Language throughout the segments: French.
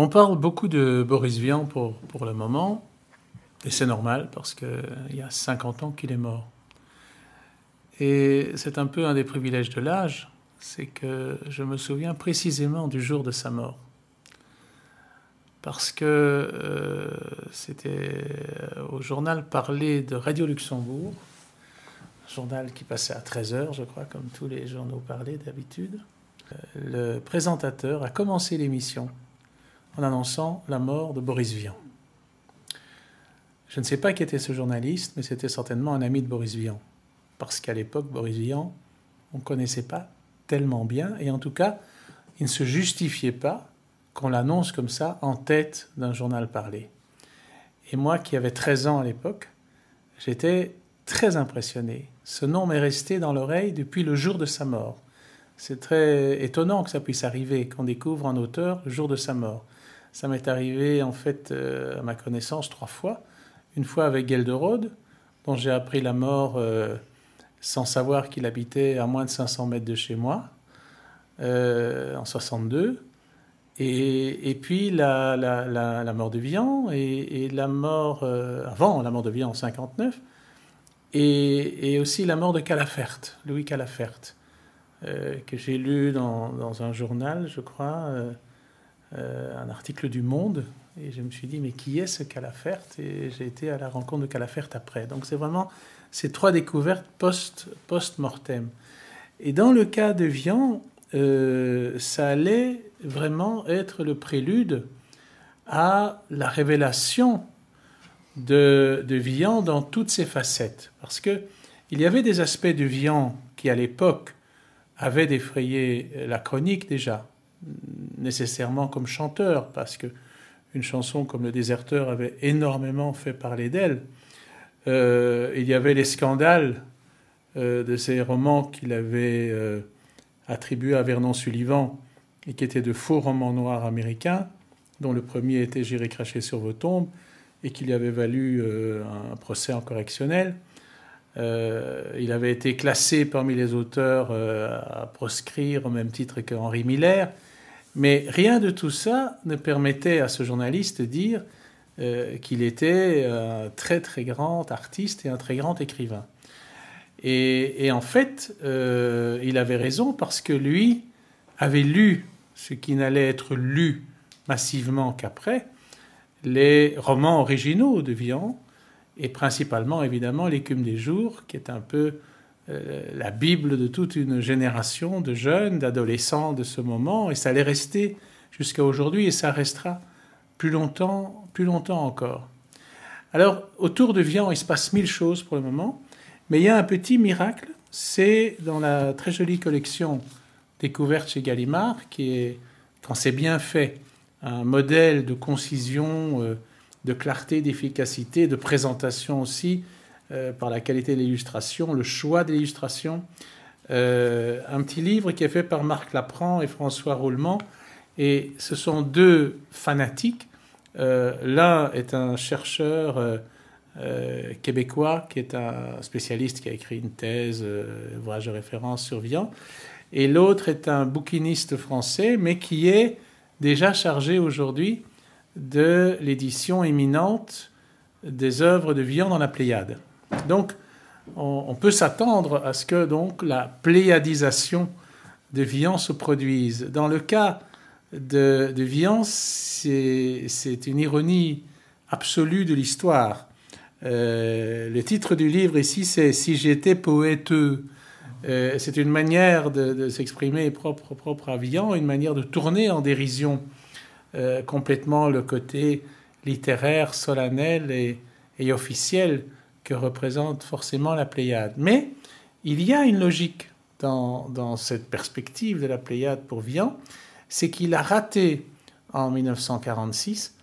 On parle beaucoup de Boris Vian pour, le moment, et c'est normal parce qu'il y a 50 ans qu'il est mort. Et c'est un peu un des privilèges de l'âge, c'est que je me souviens précisément du jour de sa mort. Parce que euh, c'était au journal parlé de Radio Luxembourg, journal qui passait à 13h, je crois, comme tous les journaux parlaient d'habitude. Euh, le présentateur a commencé l'émission en annonçant la mort de Boris Vian. Je ne sais pas qui était ce journaliste, mais c'était certainement un ami de Boris Vian. Parce qu'à l'époque, Boris Vian, on ne connaissait pas tellement bien, et en tout cas, il ne se justifiait pas qu'on l'annonce comme ça en tête d'un journal parlé. Et moi, qui avais 13 ans à l'époque, j'étais très impressionné. Ce nom m'est resté dans l'oreille depuis le jour de sa mort. C'est très étonnant que ça puisse arriver, qu'on découvre un auteur le jour de sa mort. Ça m'est arrivé, en fait, euh, à ma connaissance, trois fois. Une fois avec Gelderode, dont j'ai appris la mort euh, sans savoir qu'il habitait à moins de 500 mètres de chez moi, euh, en 62. Et, puis la, mort de Vian, et, la mort, avant la mort de Vian en 59, et, aussi la mort de Calafert, Louis Calafert, que j'ai lu dans, un journal, je crois. Euh, un article du Monde et je me suis dit mais qui est ce Calafert et j'ai été à la rencontre de Calafert après. Donc c'est vraiment ces trois découvertes post, post-mortem. Et dans le cas de Vian, euh, ça allait vraiment être le prélude à la révélation de, de Vian dans toutes ses facettes. Parce que il y avait des aspects de Vian qui, à l'époque, avaient défrayé la chronique déjà nécessairement comme chanteur, parce que une chanson comme Le Déserteur avait énormément fait parler d'elle. Euh, il y avait les scandales euh, de ces romans qu'il avait euh, attribués à Vernon Sullivan et qui étaient de faux romans noirs américains, dont le premier était J'irai cracher sur vos tombes et qui lui avait valu un procès en correctionnel. il avait été classé parmi les auteurs à proscrire au même titre que Henri Miller. Mais rien de tout ça ne permettait à ce journaliste de dire euh, qu'il était un très très grand artiste et un très grand écrivain. Et, en fait, euh, il avait raison parce que lui avait lu ce qui n'allait être lu massivement qu'après, les romans originaux de Vian, et principalement évidemment L'écume des jours, qui est un peu la Bible de toute une génération de jeunes, d'adolescents de ce moment, et ça allait rester jusqu'à aujourd'hui, et ça restera plus longtemps, plus longtemps encore. Alors, autour de Vian, il se passe mille choses pour le moment, mais il y a un petit miracle, c'est dans la très jolie collection découverte chez Gallimard, qui est, quand c'est bien fait, un modèle de concision, euh, de clarté, d'efficacité, de présentation aussi, euh, par la qualité de l'illustration, le choix de l'illustration. Euh, un petit livre qui est fait par Marc Laprand et François Roulement. Et ce sont deux fanatiques. Euh, l'un est un chercheur québécois qui est un spécialiste qui a écrit une thèse, ouvrage de référence sur Vian. Et l'autre est un bouquiniste français, mais qui est déjà chargé aujourd'hui de l'édition imminente des œuvres de Vian dans la Pléiade. Donc, on, peut s'attendre à ce que donc la pléiadisation de Vian se produise. Dans le cas de, de Vian, c'est une ironie absolue de l'histoire. Euh, le titre du livre ici, c'est Si j'étais poèteux. Euh, c'est une manière de, s'exprimer propre, à Vian, une manière de tourner en dérision euh, complètement le côté littéraire, solennel et officiel que représente forcément la Pléiade. Mais il y a une logique dans, cette perspective de la Pléiade pour Vian, c'est qu'il a raté en 1946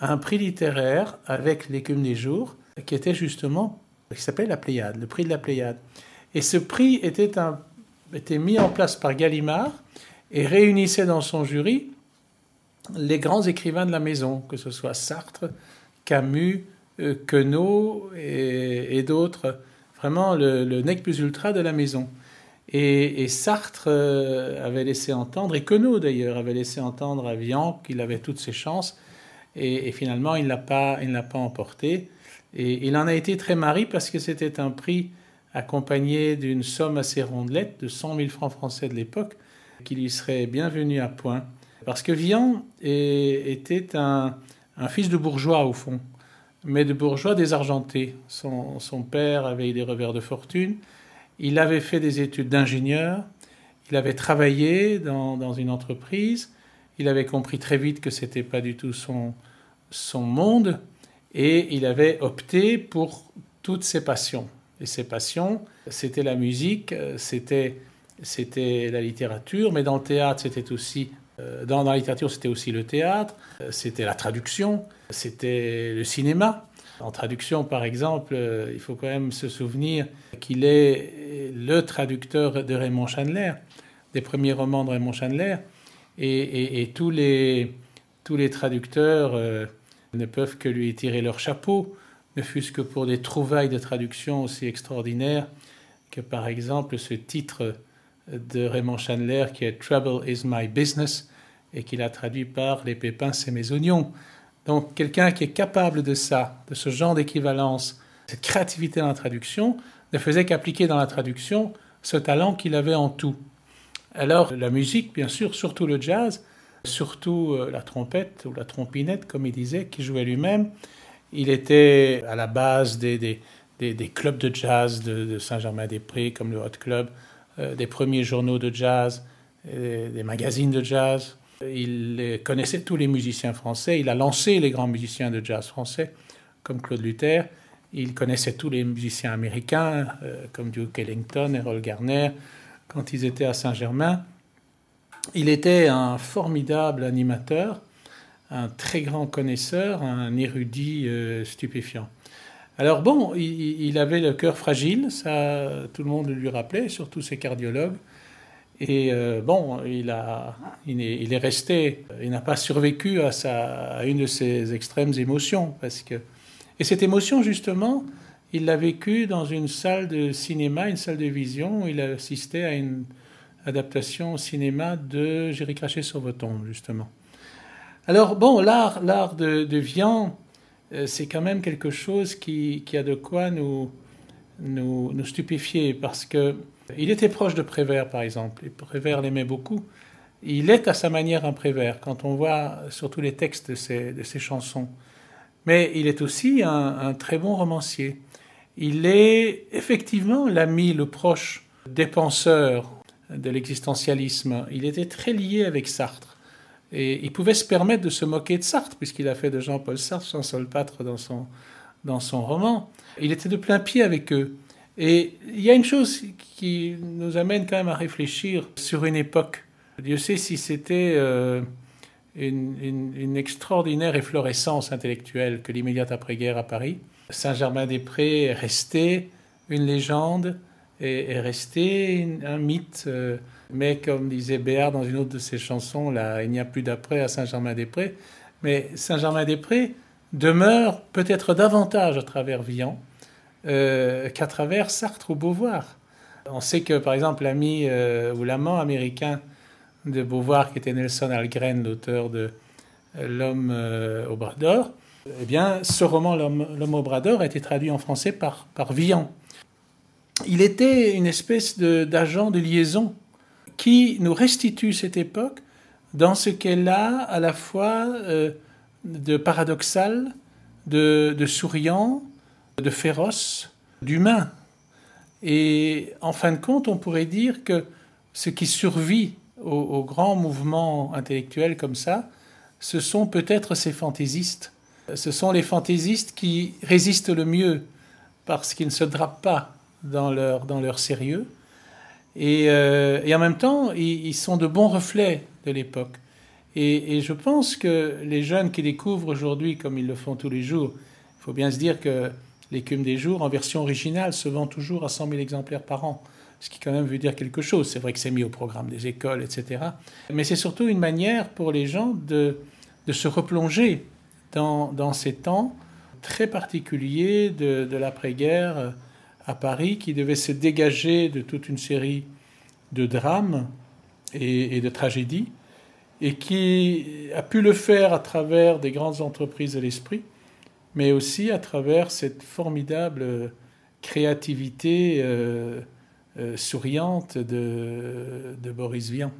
un prix littéraire avec l'écume des jours, qui était justement, qui s'appelle la Pléiade, le prix de la Pléiade. Et ce prix était, un, était mis en place par Gallimard et réunissait dans son jury les grands écrivains de la maison, que ce soit Sartre, Camus, Queneau et, d'autres, vraiment le, nec plus ultra de la maison. Et, Sartre euh, avait laissé entendre, et Queneau d'ailleurs, avait laissé entendre à Vian qu'il avait toutes ses chances. Et, finalement, il ne l'a pas, pas emporté. Et il en a été très mari parce que c'était un prix accompagné d'une somme assez rondelette de 100 000 francs français de l'époque, qui lui serait bienvenu à point. Parce que Vian était un, fils de bourgeois au fond, mais de bourgeois désargenté. Son, son père avait eu des revers de fortune, il avait fait des études d'ingénieur, il avait travaillé dans, une entreprise, il avait compris très vite que ce n'était pas du tout son, monde, et il avait opté pour toutes ses passions. Et ses passions, c'était la musique, c'était la littérature, mais dans le théâtre, c'était aussi euh, dans, la littérature, c'était aussi le théâtre, euh, c'était la traduction, c'était le cinéma. En traduction, par exemple, euh, il faut quand même se souvenir qu'il est le traducteur de Raymond Chandler, des premiers romans de Raymond Chandler, et, tous, les, tous les traducteurs ne peuvent que lui tirer leur chapeau, ne fût-ce que pour des trouvailles de traduction aussi extraordinaires que, par exemple, ce titre de Raymond Chandler qui est Trouble is my business et qu'il a traduit par Les pépins, c'est mes oignons. Donc quelqu'un qui est capable de ça, de ce genre d'équivalence, cette créativité dans la traduction, ne faisait qu'appliquer dans la traduction ce talent qu'il avait en tout. Alors la musique, bien sûr, surtout le jazz, surtout euh, la trompette ou la trompinette, comme il disait, qui jouait lui-même, il était à la base des, des, des, clubs de jazz de Saint-Germain-des-Prés, comme le Hot Club, euh, des premiers journaux de jazz, des magazines de jazz. Il connaissait tous les musiciens français. Il a lancé les grands musiciens de jazz français, comme Claude Luther. Il connaissait tous les musiciens américains, euh, comme Duke Ellington, Errol Garner, quand ils étaient à Saint-Germain. Il était un formidable animateur, un très grand connaisseur, un érudit euh, stupéfiant. Alors bon, il, avait le cœur fragile, ça tout le monde lui rappelait, surtout ses cardiologues. Et euh, bon, il, est, resté, il n'a pas survécu à, une de ses extrêmes émotions. Et cette émotion, justement, il l'a vécue dans une salle de cinéma, une salle de vision, où il a assisté à une adaptation au cinéma de J'irai cracher sur vos tombes, justement. Alors bon, l'art, de, de Vian, euh, c'est quand même quelque chose qui, a de quoi nous, nous, stupéfier parce que il était proche de Prévert, par exemple. Et Prévert l'aimait beaucoup. Il est à sa manière un Prévert, quand on voit surtout les textes de ses, chansons. Mais il est aussi un, très bon romancier. Il est effectivement l'ami, le proche des penseurs de l'existentialisme. Il était très lié avec Sartre. Et il pouvait se permettre de se moquer de Sartre, puisqu'il a fait de Jean-Paul Sartre son solpâtre dans son, dans son roman. Il était de plein pied avec eux. Et il y a une chose qui nous amène quand même à réfléchir sur une époque. Dieu sait si c'était euh, une, extraordinaire efflorescence intellectuelle que l'immédiate après-guerre à Paris. Saint-Germain-des-Prés est resté une légende, est, est resté un mythe. Euh, mais comme disait Béard dans une autre de ses chansons, là, il n'y a plus d'après à Saint-Germain-des-Prés. Mais Saint-Germain-des-Prés demeure peut-être davantage à travers Vian euh, qu'à travers Sartre ou Beauvoir. On sait que, par exemple, l'ami euh, ou l'amant américain de Beauvoir, qui était Nelson Algren, l'auteur de euh, L'homme au bras d'or, eh bien, ce roman, L'homme au bras d'or, a été traduit en français par, par. Il était une espèce d'agent de liaison qui nous restitue cette époque dans ce qu'elle a à la fois de paradoxal, de, souriant, de féroce, d'humain. Et en fin de compte, on pourrait dire que ce qui survit aux, grands mouvements intellectuels comme ça, ce sont peut-être ces fantaisistes. Ce sont les fantaisistes qui résistent le mieux parce qu'ils ne se drapent pas dans leur, dans leur sérieux, euh, et, en même temps, ils, sont de bons reflets de l'époque. Et, je pense que les jeunes qui découvrent aujourd'hui, comme ils le font tous les jours, il faut bien se dire que l'écume des jours, en version originale, se vend toujours à 100 000 exemplaires par an. Ce qui quand même veut dire quelque chose. C'est vrai que c'est mis au programme des écoles, etc. Mais c'est surtout une manière pour les gens de, se replonger dans, ces temps très particuliers de, l'après-guerre à Paris qui devait se dégager de toute une série de drame et, de tragédie, et qui a pu le faire à travers des grandes entreprises de l'esprit, mais aussi à travers cette formidable créativité euh, euh, souriante de Boris Vian.